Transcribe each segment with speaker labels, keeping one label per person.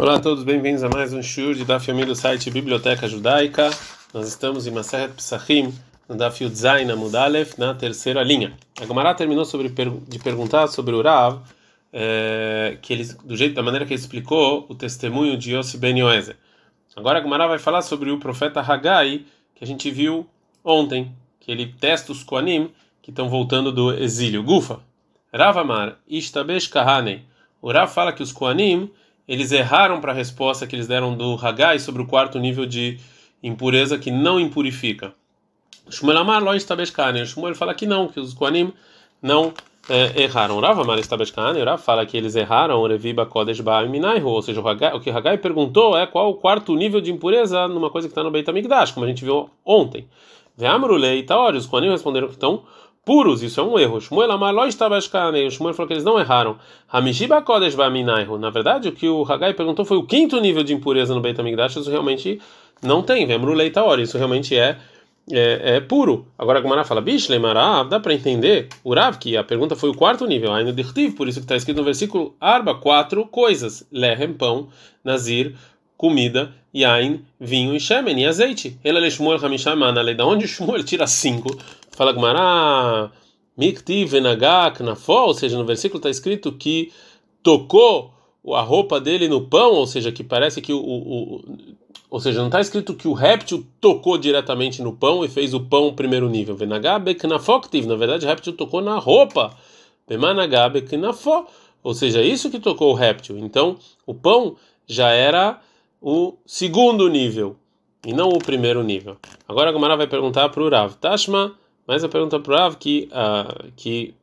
Speaker 1: Olá a todos, bem-vindos a mais um shur de Daf Yomi do site Biblioteca Judaica. Nós estamos em Maseret Psachim, no Daf Yudzai na Mudalef, na terceira linha. A Gemara terminou sobre, de perguntar sobre o Rav, é, que ele, do jeito, da maneira que ele explicou o testemunho de Yossi Ben. Agora a Gemara vai falar sobre o profeta Hagai, que a gente viu ontem, que ele testa os Koanim que estão voltando do exílio. Gufa, Rav Amar, Ishtabesh Kahanei. O Rav fala que os Koanim eles erraram para a resposta que eles deram do Hagai sobre o quarto nível de impureza que não impurifica. Shmuel Amar lo estabeshkane. Shmuel fala que não, que os Koanim não é, erraram. Rav Amar estabeshkane. Rav fala que eles erraram. Reviba kodesh ba'aminaihu. Ou seja, o, Hagai, o que Hagai perguntou é qual o quarto nível de impureza numa coisa que está no Beit HaMikdash, como a gente viu ontem. Ve'amrulei taori. Os Koanim responderam que estão puros, isso é um erro. Shmuel Amaló estava escanei. O Shmuel falou que eles não erraram. Hamishiba Kodesh Baminaihu. Na verdade, o que o Hagai perguntou foi o quinto nível de impureza no Beit HaMikdash. Isso realmente não tem. Vemru hora. Isso realmente é, é, é puro. Agora a Gumara fala, bicho, Leimarav, dá para entender. Urav, que a pergunta foi o quarto nível. Ainda dirtiv, por isso que está escrito no versículo Arba, quatro coisas: Lehem, pão, Nazir, comida, Yain, vinho e Shemen, e azeite. Ele é Shmuel Hamishamana. Da onde Shmuel tira cinco? Fala Gmará, Mikti Venagak Nafó, ou seja, no versículo está escrito que tocou a roupa dele no pão, ou seja, que parece que o, o, ou seja, não está escrito que o réptil tocou diretamente no pão e fez o pão primeiro nível. Venagabek nafoktiv, na verdade, o réptil tocou na roupa. Bemanagabek nafó, ou seja, isso que tocou o réptil. Então, o pão já era o segundo nível e não o primeiro nível. Agora a Gamara vai perguntar para o Rav Tashma mas a pergunta para Rav que, uh, que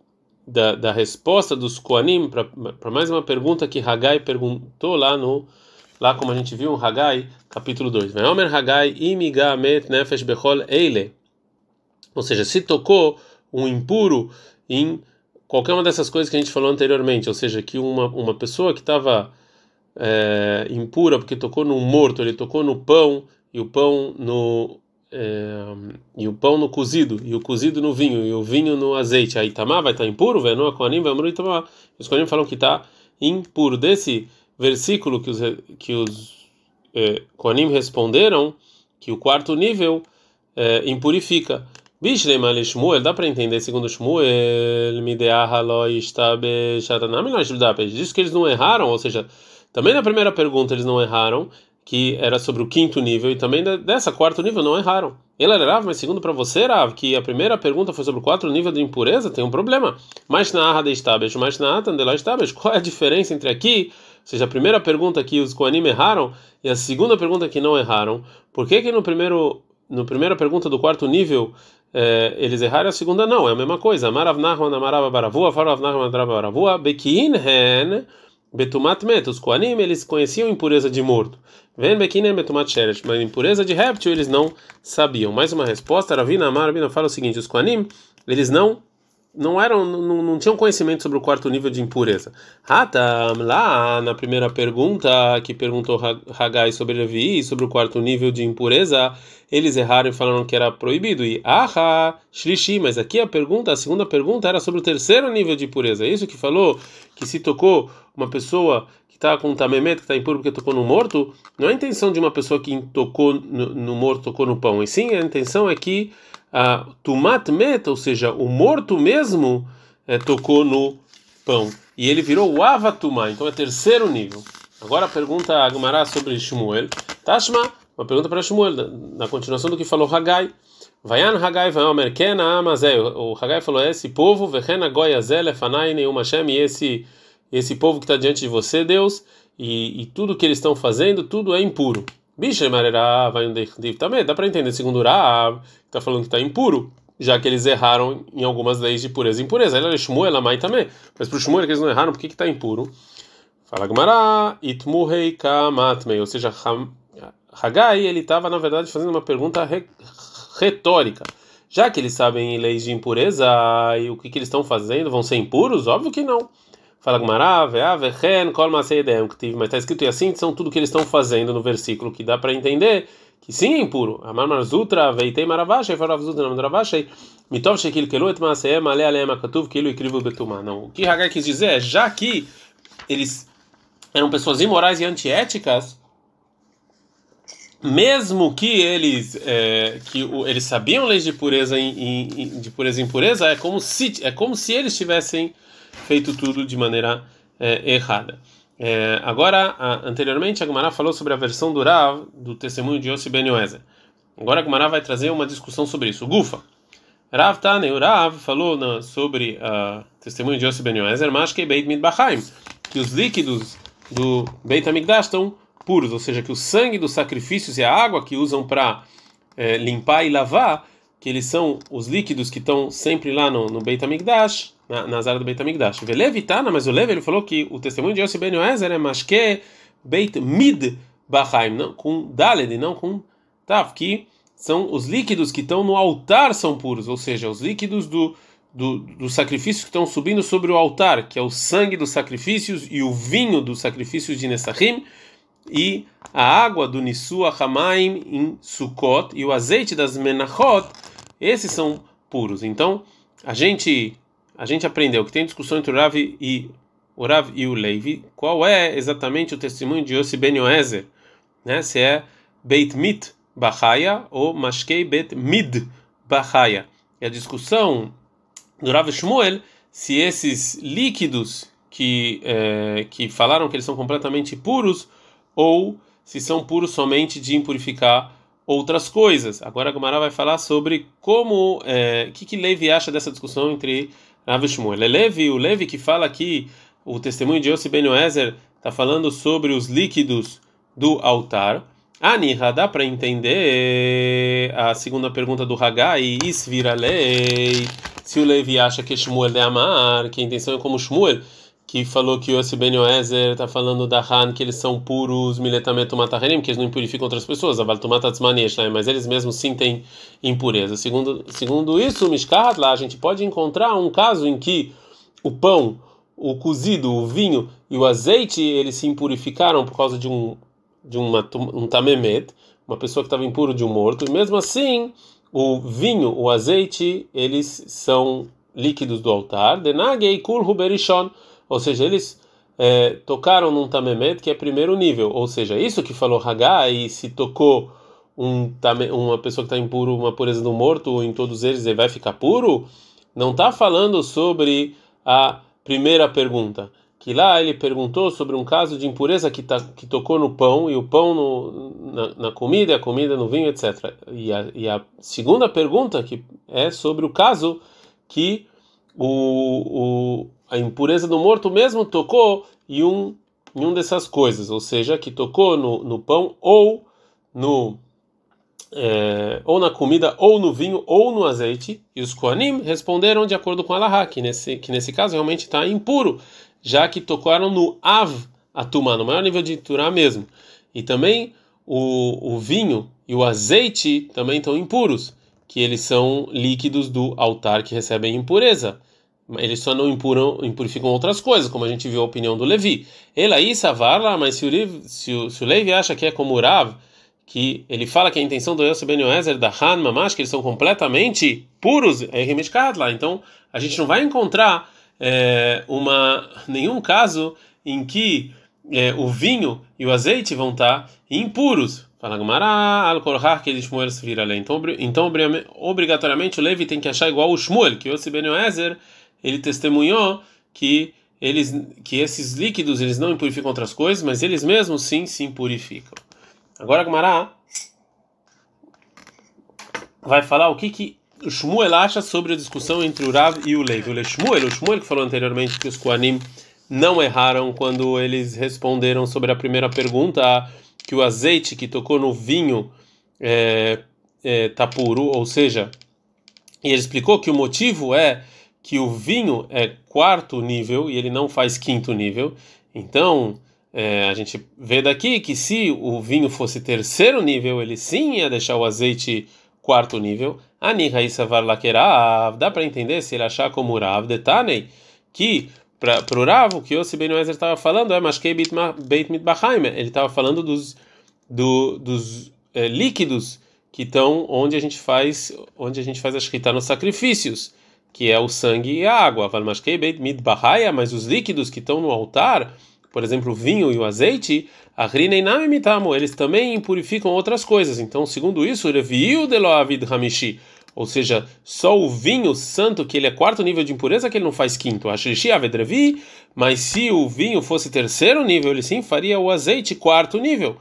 Speaker 1: da, da resposta dos Koanim para mais uma pergunta que Hagai perguntou lá no lá como a gente viu em Hagai capítulo 2. Veomer Hagai imigamet nefesh bechol eile. Ou seja, se tocou um impuro em qualquer uma dessas coisas que a gente falou anteriormente, ou seja, que uma, uma pessoa que estava é, impura porque tocou no morto, ele tocou no pão e o pão no é, e o pão no cozido, e o cozido no vinho, e o vinho no azeite. Aí Tamar vai estar impuro, Venoa Koanim, Vamru Itamar. Os Koanim falam que está impuro. Desse versículo que os, que os é, responderam, que o quarto nível é, impurifica. Bishlem ale Shmuel, dá para entender segundo Shmuel, shatanam Diz que eles não erraram, ou seja, também na primeira pergunta eles não erraram, que era sobre o quinto nível, e também dessa quarto nível não erraram. Ele era Rav, mas segundo para você, Rav, que a primeira pergunta foi sobre o quarto nível de impureza, tem um problema. Mas na arra de estábeis, mas na atan de lá estábeis, qual é a diferença entre aqui, ou seja, a primeira pergunta que os Koanim erraram e a segunda pergunta que não erraram? Por que que no primeiro, no primeira pergunta do quarto nível é, eles erraram e a segunda não? É a mesma coisa. Marav Nahman, Amarava Baravua, Farav Nahman, Baravua, Betumat Met, os Koanim, eles conheciam impureza de morto. Vem Bekinem Betumat Sheresh, mas impureza de réptil eles não sabiam. Mais uma resposta, Ravina Amar, fala o seguinte: os Koanim, eles não não eram não, não tinham conhecimento sobre o quarto nível de impureza. Hatam, lá na primeira pergunta que perguntou Hagai sobre Levi, sobre o quarto nível de impureza, eles erraram e falaram que era proibido. E aha, shlishi, mas aqui a pergunta, a segunda pergunta era sobre o terceiro nível de impureza. É isso que falou que se tocou uma pessoa que está com tamemet, que está impuro porque tocou no morto, não é a intenção de uma pessoa que tocou no, no morto, tocou no pão. E sim, a intenção é que a tumat met, ou seja, o morto mesmo é, tocou no pão e ele virou o avatumá, então é terceiro nível. Agora a pergunta Agmará sobre Shmuel. Tashma, uma pergunta para Shmuel, na continuação do que falou Hagai. Vayan Hagai Vayomer Kena Amazé. O Hagai falou: Esse povo, Vehena Goyazel, Lefanai, Neum Hashem, e esse, esse povo que está diante de você, Deus, e, e tudo que eles estão fazendo, tudo é impuro. Bicha Marerá vai um também, dá para entender, segundo Rav, está falando que está impuro, já que eles erraram em algumas leis de pureza e impureza. Ela é Shmuel, ela mãe também. Mas para o Shmuel que eles não erraram, por que está impuro? Fala Gmará, Itmuhei Kamatmei, ou seja, Hagai, ele estava na verdade fazendo uma pergunta re retórica. Já que eles sabem leis de impureza e o que, que eles estão fazendo, vão ser impuros? Óbvio que não. Fala Veavechen, Kol Maseidem, que mas está escrito e assim são tudo que eles estão fazendo no versículo, que dá para entender que sim é impuro. Amar Betumá. Não, o que Hagai quis dizer é, já que eles eram pessoas imorais e antiéticas, mesmo que eles é, que o, eles sabiam leis de pureza em, em, de pureza e impureza, é como se é como se eles tivessem feito tudo de maneira é, errada. É, agora, a, anteriormente, a Gumara falou sobre a versão do Rav do testemunho de Yossi Ben. Agora a Gumara vai trazer uma discussão sobre isso. Gufa. Rav Tane, o Rav falou na, sobre o testemunho de Yossi Ben mas que Beit Midbachaim, que os líquidos do Beit Amigdash estão puros, ou seja, que o sangue dos sacrifícios e a água que usam para é, limpar e lavar, que eles são os líquidos que estão sempre lá no, no Beit HaMikdash, na, nas áreas do Beit HaMikdash. Velevitana, mas o Levi ele falou que o testemunho de Yossi Ben Yoezer é que Beit Mid Bachaim, não, com Daled, não com Tav, que são os líquidos que estão no altar são puros, ou seja, os líquidos do, do, dos sacrifícios que estão subindo sobre o altar, que é o sangue dos sacrifícios e o vinho dos sacrifícios de Nessahim, e a água do Nisua Hamaim em Sukkot e o azeite das Menachot, esses são puros. Então, a gente a gente aprendeu que tem discussão entre o Rav e o Rav e o Levi, qual é exatamente o testemunho de Yossi Ben Yoezer, né? Se é Beit Mit Bahaya ou Mashkei Beit Mid Bahaya. E a discussão do Rav Shmuel se esses líquidos que é, que falaram que eles são completamente puros ou se são puros somente de impurificar outras coisas. Agora a Gomara vai falar sobre como, é, o que, que Levi acha dessa discussão entre Rav Shmuel. É Levi, o Levi que fala aqui, o testemunho de Yossi Ben Ezer está falando sobre os líquidos do altar. Aniha, dá para entender a segunda pergunta do Hagai, Isvira lei. Se o Levi acha que Shmuel é amar, que a intenção é como Shmuel, que falou que o Yossi Ben Yoezer está falando da Han, que eles são puros miletameto mataharim, que eles não impurificam outras pessoas, né? mas eles mesmos sim têm impureza. Segundo, segundo isso, Mishkat, lá a gente pode encontrar um caso em que o pão, o cozido, o vinho e o azeite, eles se impurificaram por causa de um de uma, um tamemet, uma pessoa que estava impuro de um morto, e mesmo assim, o vinho, o azeite, eles são líquidos do altar, denagei kul huberishon, ou seja, eles é, tocaram num tamemet que é primeiro nível, ou seja, isso que falou Hagá e se tocou um, uma pessoa que está impuro, uma pureza do morto, em todos eles ele vai ficar puro, não está falando sobre a primeira pergunta. Que lá ele perguntou sobre um caso de impureza que, tá, que tocou no pão, e o pão no, na, na comida, e a comida no vinho, etc. E a, e a segunda pergunta que é sobre o caso que o, o, a impureza do morto mesmo tocou em um, em um dessas coisas, ou seja, que tocou no, no pão ou no é, ou na comida, ou no vinho, ou no azeite, e os Koanim responderam de acordo com Allah, que nesse, que nesse caso realmente está impuro, já que tocaram no Av Atumá, no maior nível de Turá mesmo. E também o, o vinho e o azeite também estão impuros, que eles são líquidos do altar que recebem impureza eles só não impuram, impurificam outras coisas, como a gente viu a opinião do Levi. Ele aí savarla, mas se o, Levi, se, o, se o Levi acha que é como o Rav, que ele fala que a intenção do Yosef Ben da Han Mamash, que eles são completamente puros, é lá. Então, a gente não vai encontrar é, uma, nenhum caso em que é, o vinho e o azeite vão estar impuros. Fala que Shmuel vira Então, então, obrigatoriamente, o Levi tem que achar igual o Shmuel, que Yosef Ben Yoezer ele testemunhou que eles que esses líquidos eles não impurificam outras coisas, mas eles mesmos sim se impurificam. Agora Gumará vai falar o que que Shmuel acha sobre a discussão entre o Rav e o Levi. O Shmuel, o Shmuel que falou anteriormente que os Koanim não erraram quando eles responderam sobre a primeira pergunta que o azeite que tocou no vinho é, é, tá puro, ou seja, e ele explicou que o motivo é que o vinho é quarto nível e ele não faz quinto nível. Então, é, a gente vê daqui que se o vinho fosse terceiro nível, ele sim ia deixar o azeite quarto nível. Ani Raisavar Lakerav, dá para entender se ele achar como Rav Detanei, que para o Rav, o que Yossi Ben estava falando é Mashkei Beit Mitbachaim, ele estava falando dos, do, dos é, líquidos que estão onde a gente faz onde a gente faz a shkita nos sacrifícios que é o sangue e a água. Mas os líquidos que estão no altar, por exemplo, o vinho e o azeite, eles também impurificam outras coisas. Então, segundo isso, ou seja, só o vinho santo, que ele é quarto nível de impureza, que ele não faz quinto. Mas se o vinho fosse terceiro nível, ele sim faria o azeite quarto nível,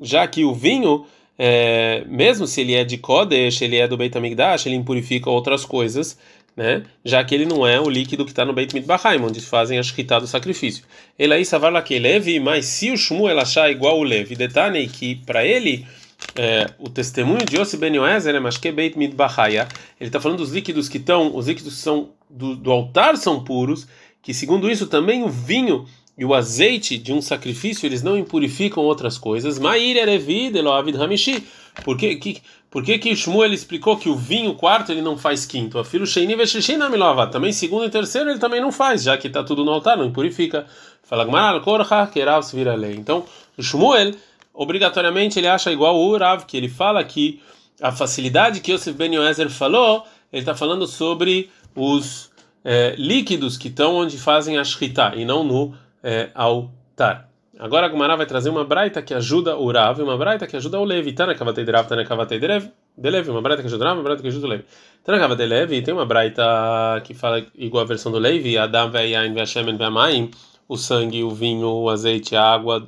Speaker 1: já que o vinho é, mesmo se ele é de Kodesh, ele é do Beit HaMikdash, ele impurifica outras coisas, né? Já que ele não é o líquido que está no Beit Mikdash, onde fazem a shkita do sacrifício. Ele aí savar que Levi, mas se o Shmuel achar igual o Levi, detalhe que para ele é, o testemunho de Yossi Ben Yoezer é mas que Beit Midbahaya, ele está falando dos líquidos que estão, os líquidos que são do, do altar são puros, que segundo isso também o vinho e o azeite de um sacrifício eles não impurificam outras coisas. Ma'ir erevid eloavid hamishi. Por que que por que que Shmuel explicou que o vinho quarto ele não faz quinto? A filho sheini veshishin amilova. Também segundo e terceiro ele também não faz, já que está tudo no altar, não impurifica. Fala Gmaral korcha kerav lei. Então, Shmuel obrigatoriamente ele acha igual o Urav, que ele fala que a facilidade que Yosef Ben Yoezer falou, ele está falando sobre os é, líquidos que estão onde fazem a shkita e não no é, altar. Agora a Gumara vai trazer uma braita que ajuda o Rav e uma braita que ajuda o Levi. Tana kavatei de Rav, tana kavatei de Levi. Uma braita que ajuda o Rav, uma braita que ajuda o Levi. Tana kavatei de Levi, tem uma braita que fala igual a versão do Levi, Adam ve'yain ve'ashemen ve'amayim, o sangue, o vinho, o azeite, a água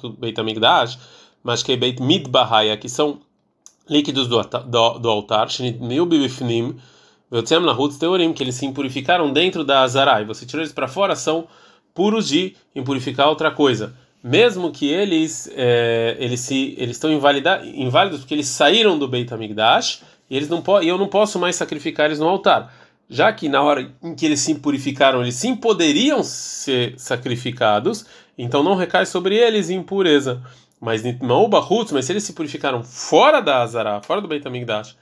Speaker 1: do Beit HaMikdash, mas que Beit Midbahaya, que são líquidos do, do, do altar, Shinit Mil Bibifnim, Ve'otzem Lahutz Teorim, que eles se impurificaram dentro da Azarai. Você tirou eles para fora, são puros de impurificar outra coisa. Mesmo que eles é, eles se eles estão inválidos porque eles saíram do Beit HaMikdash e eles não e eu não posso mais sacrificar eles no altar. Já que na hora em que eles se impurificaram, eles sim poderiam ser sacrificados, então não recai sobre eles impureza. Mas mas se eles se purificaram fora da Azara, fora do Beit HaMikdash,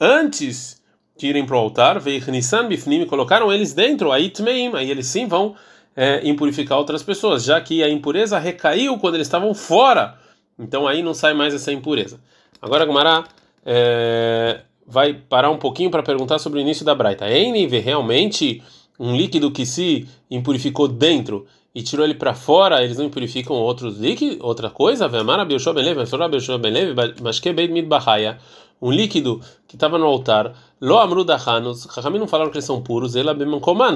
Speaker 1: antes de irem para o altar, veio Nissan Bifnim, colocaram eles dentro, aí Tmeim, aí eles sim vão é, impurificar outras pessoas, já que a impureza recaiu quando eles estavam fora. Então aí não sai mais essa impureza. Agora Gumara é, vai parar um pouquinho para perguntar sobre o início da Braita. É nível realmente um líquido que se impurificou dentro e tirou ele para fora, eles não impurificam outros líquidos, outra coisa? Mas que um líquido que estava no altar, lo amru dahanos, não falaram que eles são puros, ela bem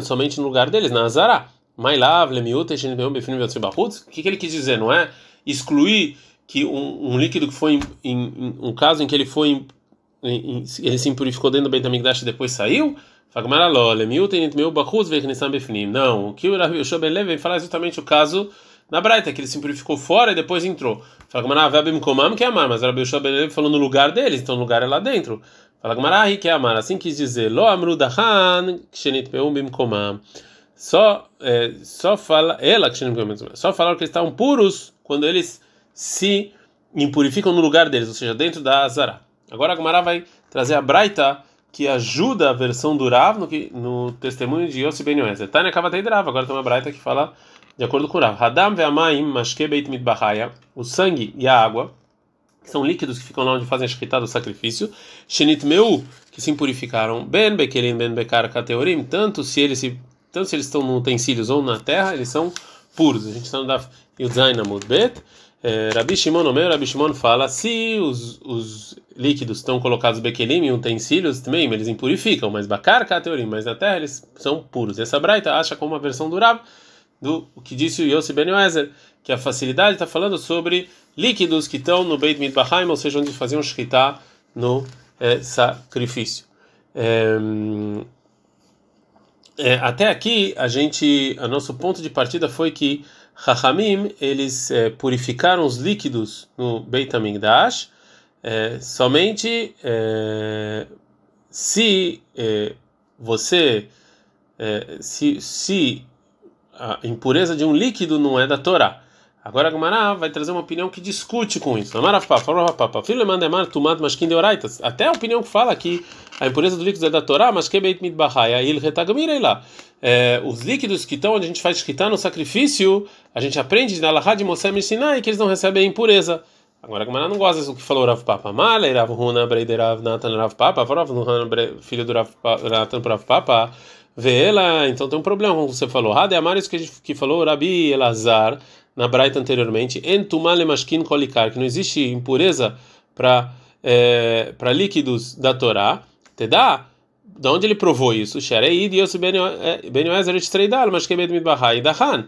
Speaker 1: somente no lugar deles, na azara. Mailav, Lemiuta, O que, que ele quis dizer? Não é excluir que um, um líquido que foi em, em, um caso em que ele foi em, ele se impurificou dentro do Beit HaMikdash e depois saiu? Não, o que o Rabi Yoshua Ben vem falar é exatamente o caso na Braita, que ele se purificou fora e depois entrou. Que é amar, mas Rabi Yoshua Ben falou no lugar deles, então o lugar é lá dentro. Fala que é amar, assim quis dizer, Lo amru só é, só fala ela só falaram que eles estavam puros quando eles se impurificam no lugar deles, ou seja, dentro da Azara. Agora a Gumara vai trazer a Braita que ajuda a versão do Rav no, no testemunho de Yossi Ben Yoezer. Tânia Kavatei Rav, agora tem uma Braita que fala de acordo com o Rav. Hadam ve'amayim mashke beit mitbahaya, o sangue e a água, que são líquidos que ficam lá onde fazem a shkita do sacrifício, shenit meu, que se impurificaram, ben bekelim ben bekar kateorim, tanto se eles se tanto se eles estão no utensílios ou na terra, eles são puros. A gente está no Daf Yudzain Bet. É, Rabi Shimon Omer, Rabi Shimon fala, se os, os líquidos estão colocados bekelim em utensílios, também eles impurificam, mas bakar kateorim, mas na terra eles são puros. Essa braita acha como uma versão do Rav, do que disse o Yossi Ben Yoezer, que a facilidade está falando sobre líquidos que estão no Beit Mitbahaim, ou seja, onde faziam shkita no é, sacrifício. É, é, até aqui a gente, a nosso ponto de partida foi que Rahamim eles é, purificaram os líquidos no Beit Hamikdash é, somente é, se é, você é, se, se a impureza de um líquido não é da Torá. Agora a Gemara vai trazer uma opinião que discute com isso. Até a opinião que fala que a impureza do líquido é da Torá, mas que beit mitbahaya il lá. É, os líquidos que estão onde a gente faz escritar no sacrifício, a gente aprende na Lahad Moshe Sinai que eles não recebem impureza. Agora a Gemara não gosta do que falou Rav Papa. Male, Rav Huna, Breider Rav Natan, Rav Papa, Rav Huna, filho do Rav Natan, Rav Papa. Vê ela, então tem um problema com o que você falou. Amar, isso que, que falou Rabi Elazar na Braita anteriormente, entumale mashkin kolikar, que não existe impureza para é, para líquidos da Torá, te dá da onde ele provou isso? Sharei de Yossi ben Yoezer estreidal, mas que medo bahai da Han.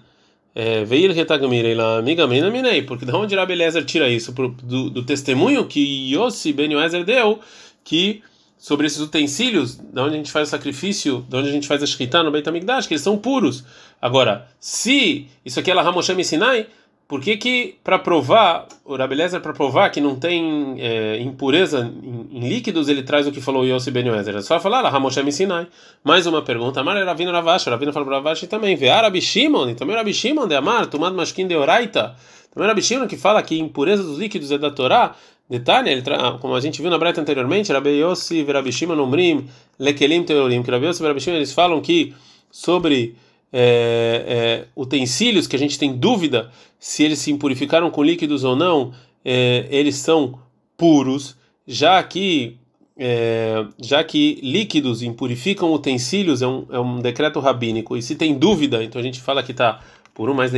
Speaker 1: Veio retagmir lá, amiga mina minei, porque da onde Rabi Eliezer tira isso do, do testemunho que Yossi ben Yoezer deu que sobre esses utensílios, da onde a gente faz o sacrifício, da onde a gente faz a shkita no Beit HaMikdash, que eles são puros. Agora, se isso aqui é Laham Moshe Sinai, por que que para provar, o Rabelezer para provar que não tem é, impureza em, em, líquidos, ele traz o que falou Yossi Ben Yoezer? É só falar Laham Moshe Sinai. Mais uma pergunta. Amar Ravina Ravash, Ravina falou para Ravash também. Vê Rabi Shimon, e também Rabi Shimon de Amar, Tumad Mashkin de Oraita. Também Rabi Shimon que fala que impureza dos líquidos é da Torá. Detalhe, ele tra... como a gente viu na Breta anteriormente, Rabi Yossi Rabi Shimon Umrim, Lekelim Teorim, que Rabi Yossi e Shimon eles falam que sobre é, é, utensílios que a gente tem dúvida se eles se impurificaram com líquidos ou não, é, eles são puros, já que é, já que líquidos impurificam utensílios é um, é um decreto rabínico. E se tem dúvida, então a gente fala que está puro, mas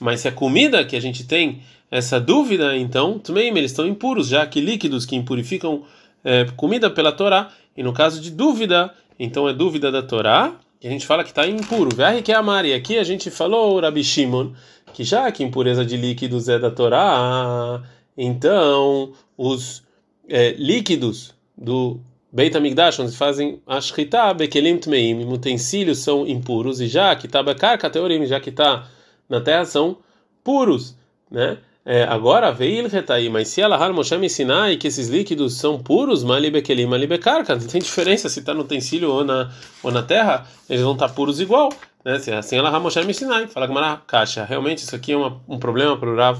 Speaker 1: mas se a comida que a gente tem essa dúvida, então também eles estão impuros, já que líquidos que impurificam é, comida pela Torá, e no caso de dúvida, então é dúvida da Torá, e a gente fala que está impuro. Verre que é E aqui a gente falou, Rabi Shimon, que já que impureza de líquidos é da Torá, então os é, líquidos do Beit HaMikdash, onde fazem a Shkita, Bekelim Tmeim, utensílios são impuros, e já que está Bekar Kateorim, já que está na terra, são puros, né? É, agora, veio retaí, mas se ela har Moshe me ensinar que esses líquidos são puros, malibekelim, malibekarka, não tem diferença se está no utensílio ou na, ou na terra, eles vão estar tá puros igual, né? Se assim ela har Moshe me ensinar, fala Gamara caixa, realmente isso aqui é uma, um problema para o Rav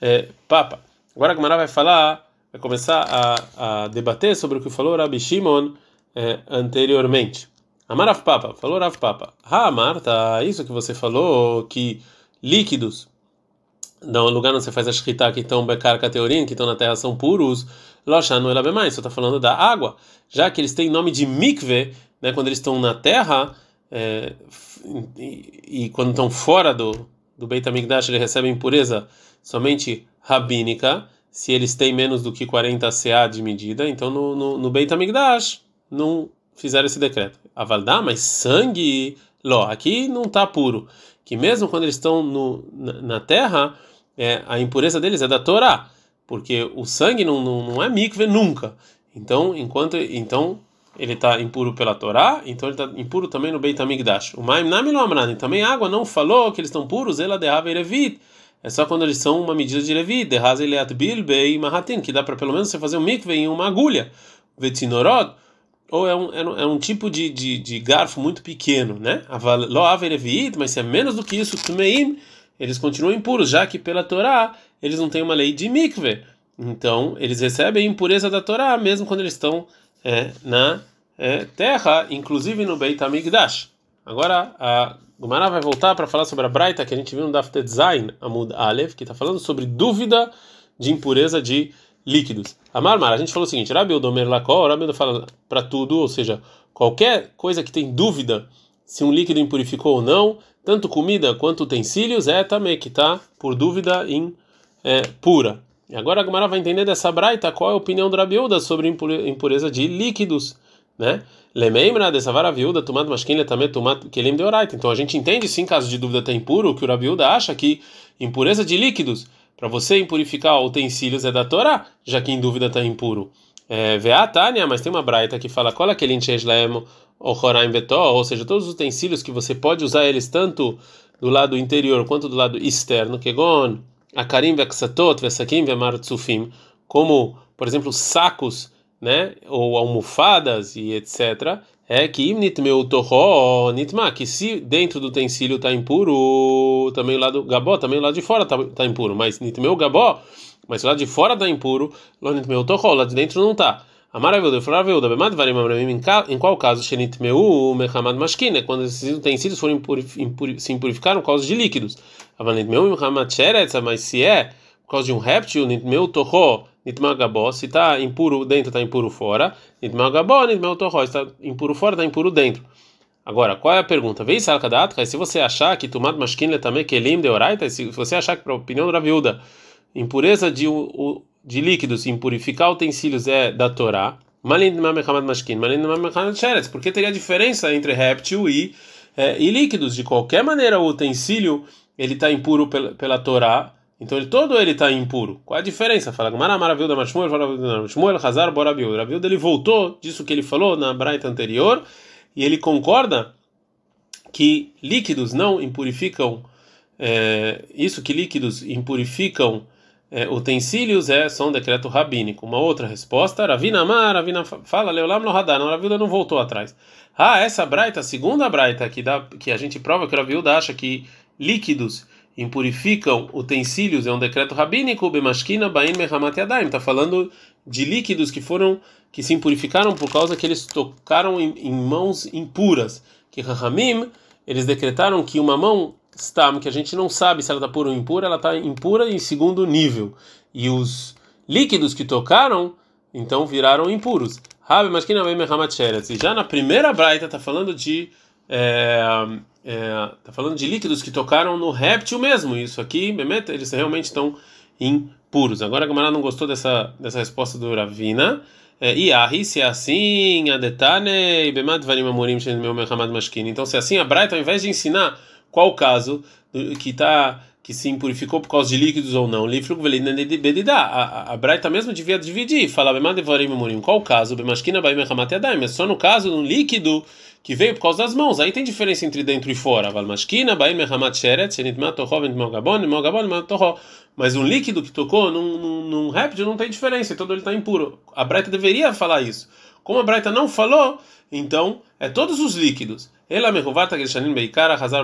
Speaker 1: é, Papa. Agora a Gamara vai falar, vai começar a, a debater sobre o que falou Rabi Shimon é, anteriormente. Amarav Papa, falou Rav Papa. Ah, Marta, isso que você falou, que líquidos no lugar onde você faz a shkita que estão bekar kateorim, que estão na terra são puros, loshanu elabemais, você está falando da água, já que eles têm nome de mikve, né, quando eles estão na terra, é, e, e, quando estão fora do, do Beit HaMikdash, eles recebem impureza somente rabínica, se eles têm menos do que 40 CA de medida, então no, no, no Beit HaMikdash não fizeram esse decreto. Avaldá, mas sangue, ló, aqui não está puro. Que mesmo quando eles estão no, na, na terra, é, a impureza deles é da Torá, porque o sangue não, não, não é mikve nunca. Então, enquanto então ele está impuro pela Torá, então ele está impuro também no Beit HaMikdash. O Maim Namilo também a água não falou que eles estão puros, ela derrava Revit. É só quando eles são uma medida de Revit, derrasa Eleat Bilbe Mahatin, que dá para pelo menos você fazer um mikve em uma agulha. Vetinorod, ou é um, é um, é um tipo de, de, de, garfo muito pequeno, né? Mas se é menos do que isso, Tumeim eles continuam impuros, já que pela Torá eles não têm uma lei de mikve. Então, eles recebem a impureza da Torá mesmo quando eles estão é, na é, terra, inclusive no Beit HaMikdash. Agora, a Gumara vai voltar para falar sobre a Braita que a gente viu no Daf Zain Amud Aleph, que está falando sobre dúvida de impureza de líquidos. A Marmar, a gente falou o seguinte: Rabi Odomer Lakó, Rabi fala para tudo, ou seja, qualquer coisa que tem dúvida se um líquido impurificou ou não, tanto comida quanto utensílios, é também que está, por dúvida, em é, pura. E agora a Gamara vai entender dessa braita qual é a opinião do Rabiúda sobre impureza de líquidos, né? Lemembra dessa vara viúda, tomado masquinha também tomado que ele. Então a gente entende se em caso de dúvida está impuro, que o Rabiúda acha que impureza de líquidos, para você impurificar utensílios é da Torá, já que em dúvida está impuro. É, Tânia, mas tem uma braita que fala é aquele ou seja, todos os utensílios que você pode usar eles tanto do lado interior quanto do lado externo, Kegon, Akarim Veksatot, Vesakim Vemarutsufim, como, por exemplo, sacos, né, ou almofadas e etc., é que nitmeu torro nitma, que se dentro do utensílio está impuro, também o lado gabó, também lado de fora está tá impuro, mas nitmeu gabó, mas lado de fora está impuro, lo nitmeu torro, lá de dentro não está. Amaravilda, Flavilda, Bemad Varim em qual caso Shenit Meu, Mehamad Mashkin, quando esses utensílios foram se impurificaram por causa de líquidos. Avanit Meu, Mehamad Sheretz, mas se é por causa de um réptil, Nitmeu Torro, Nitmagabó, se está impuro dentro, está impuro fora. Nitmagabó, Nitmeu Torro, está impuro fora, está impuro dentro. Agora, qual é a pergunta? Vem salkadatka, se você achar que tumat mashkin também kelim de oraita, se você achar que para a opinião do Raviuda, impureza de, de líquidos, impurificar utensílios é da Torá, porque teria diferença entre réptil e, é, e líquidos. De qualquer maneira, o utensílio ele está impuro pela, pela Torá, então ele, todo ele está impuro. Qual a diferença? Fala maravilha da Mashmuel, Shmuel, Hazar, Borabiu. Rabiuda ele voltou disso que ele falou na Braita anterior e ele concorda que líquidos não impurificam, é, isso que líquidos impurificam é, utensílios é só um decreto rabínico. Uma outra resposta, Ravina Amar, Ravina fala, Leolam no Hadar, não, Ravilda não voltou atrás. Ah, essa braita, a segunda braita que, dá, que a gente prova que o Ravilda acha que líquidos impurificam utensílios é um decreto rabínico, Bemashkina Bain Mehamat Yadaim, está falando de líquidos que foram que se impurificaram por causa que eles tocaram em, em mãos impuras. Que Rahamim, eles decretaram que uma mão stam, que a gente não sabe se ela está pura ou impura, ela está impura em segundo nível. E os líquidos que tocaram, então viraram impuros. Rabi, mas que não E já na primeira braita está falando de é, é, tá falando de líquidos que tocaram no réptil mesmo. Isso aqui, Bemet, eles realmente estão impuros. Agora a Gamara não gostou dessa, dessa resposta do Ravina. É, e Ahi, se é assim, a detane, bemad varim amorim meu mehamad mashkin. Então, se é assim, a Braita, ao invés de ensinar qual o caso que tá que se impurificou por causa de líquidos ou não, a, a Braita mesmo devia dividir, falar. Qual o caso? Mas só no caso um líquido que veio por causa das mãos. Aí tem diferença entre dentro e fora. Mas um líquido que tocou num, num, num réptil não tem diferença, todo ele está impuro. A Braita deveria falar isso. Como a Braita não falou, então é todos os líquidos.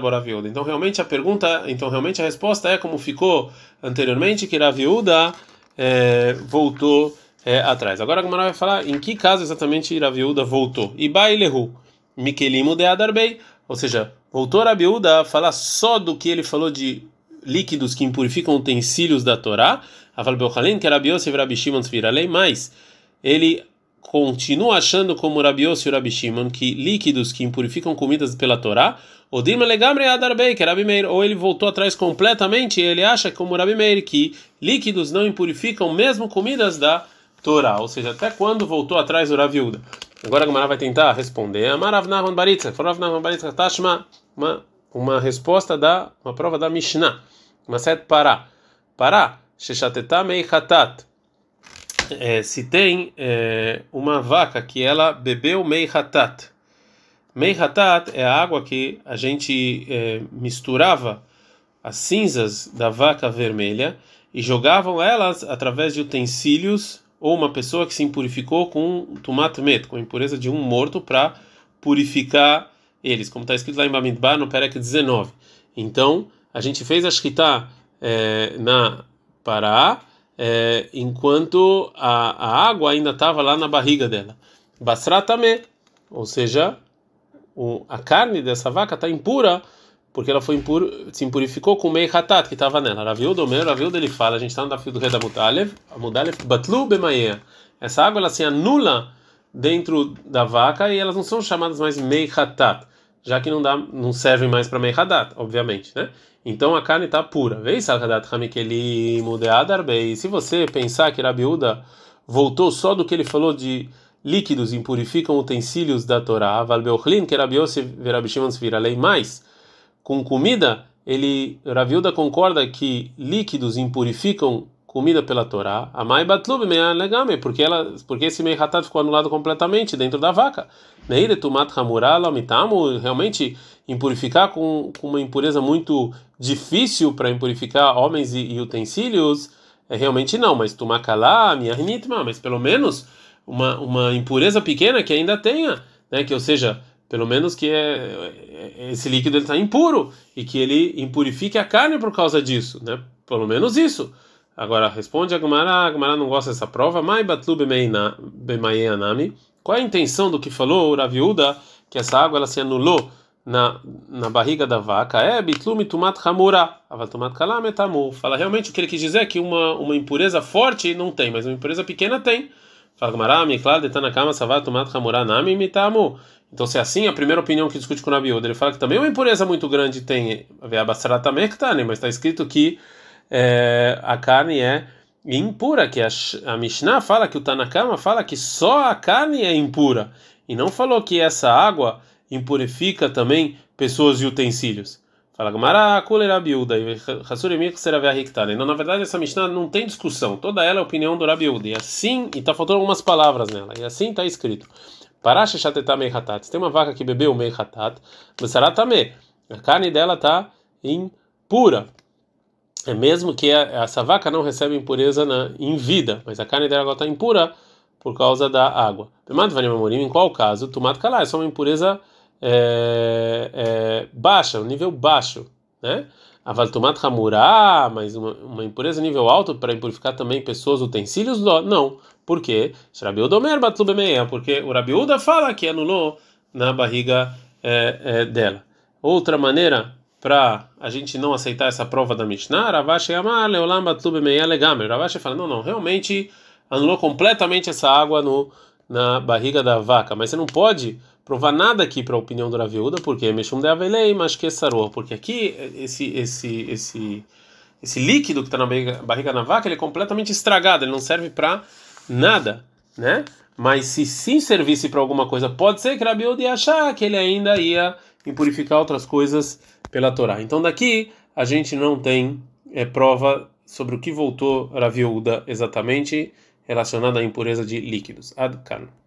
Speaker 1: Boraviuda. Então realmente a pergunta, então realmente a resposta é como ficou anteriormente que Raviuda é, voltou é, atrás. Agora a Gemara vai falar em que caso exatamente Raviuda voltou. Ibailehu mikelimu de adarbei, ou seja, voltou Raviuda a falar só do que ele falou de líquidos que impurificam utensílios da Torá, Aval Belchalin, que Rabi Yosef e Tzviralei, mas ele continua achando como Rabi Yosef e Rabi que líquidos que impurificam comidas pela Torá, Odim Legamre Adarbei, que é Rabi Meir, ou ele voltou atrás completamente ele acha como Rabi que líquidos não impurificam mesmo comidas da Torá, ou seja, até quando voltou atrás o Raviuda. Agora a Gamara vai tentar responder. Amarav Nahman Baritza, Farav Nahman Baritza, Tashma, uma, uma resposta da, uma prova da Mishnah. Maset Pará. Pará, Sheshatetá Meihatat. É, se tem é, uma vaca que ela bebeu Meihatat. Meihatat é a água que a gente é, misturava as cinzas da vaca vermelha e jogavam elas através de utensílios ou uma pessoa que se impurificou com tomate met, com a impureza de um morto para purificar eles, como está escrito lá em Bamidbar no Perek 19. Então, a gente fez a Shkita é, na Pará, é, enquanto a, a água ainda estava lá na barriga dela. Basra também, ou seja, o, a carne dessa vaca está impura porque ela foi impuro, se impurificou com mei hatat que estava nela. Raviuda, o meu Raviuda ele fala, a gente está no fio do rei da Mutalev, a Mutalev batlu bemaia. Essa água ela se anula dentro da vaca e elas não são chamadas mais mei hatat, já que não dá, não servem mais para mei hatat, obviamente, né? Então a carne está pura. Veis Salkadat Hamikeli Mudeadarbei. Se você pensar que Rabiúda voltou só do que ele falou de líquidos impurificam utensílios da Torá, Valbeochlin, que Rabiose Verabishimon lei mais, com comida, ele Raviuda concorda que líquidos impurificam comida pela Torá, a mai batlub legame, porque ela, porque esse meihatat ficou anulado completamente dentro da vaca. Neire tumat hamurala realmente impurificar com, com uma impureza muito difícil para impurificar homens e, e, utensílios, é realmente não, mas tumakalá, miahinitma, mas pelo menos uma, uma impureza pequena que ainda tenha, né, que ou seja, pelo menos que é, é esse líquido está impuro e que ele impurifique a carne por causa disso, né? Pelo menos isso. Agora responde a Gemara, a Gemara não gosta dessa prova. Mai batlu anami. Qual é a intenção do que falou o Raviuda que essa água ela se anulou na, na barriga da vaca? É bitlu mitumat hamura, avatumat kalametamu. Fala realmente o que ele quis dizer é que uma uma impureza forte não tem, mas uma impureza pequena tem. Fala Gemara, mi claro, detana kama savat tumat hamura nami mitamu. Então, se é assim, a primeira opinião que discute com o Rabi Uda, ele fala que também uma impureza muito grande tem a Basarata Mektane, mas está escrito que é, a carne é impura, que a, a Mishnah fala que o Tanakama fala que só a carne é impura, e não falou que essa água impurifica também pessoas e utensílios. Fala Gamara, Kulera Biuda, Hassuremir Seravia Riktane. Não, na verdade, essa Mishnah não tem discussão, toda ela é opinião do Rabiuda, e assim, e está faltando algumas palavras nela, e assim está escrito. Parash Shatetá Meihatat. Tem uma vaca que bebeu Meihatat, Besaratame. A carne dela está impura. É mesmo que essa vaca não recebe impureza na, em vida, mas a carne dela está impura por causa da água. Em qual caso? Tomato calá é só uma impureza é, é, baixa, um nível baixo, né? Aval tomato hamurá, mas uma, uma impureza nível alto para impurificar também pessoas, utensílios? Não. Por quê? Porque o Rabiuda fala que anulou na barriga é, é, dela. Outra maneira para a gente não aceitar essa prova da Mishnah, Ravashi Amar Leolam Batlube Meia Legamer. Ravashi fala: não, não, realmente anulou completamente essa água no, na barriga da vaca, mas você não pode provar nada aqui para a opinião do Raviuda, porque Meshum de Avelei, mas que sarou, porque aqui esse esse esse esse líquido que está na barriga, barriga da vaca ele é completamente estragado, ele não serve para nada, né? Mas se sim servisse para alguma coisa, pode ser que Rabiuda ia achar que ele ainda ia impurificar outras coisas pela Torá. Então daqui a gente não tem é, prova sobre o que voltou Raviuda exatamente relacionada à impureza de líquidos. Adkan.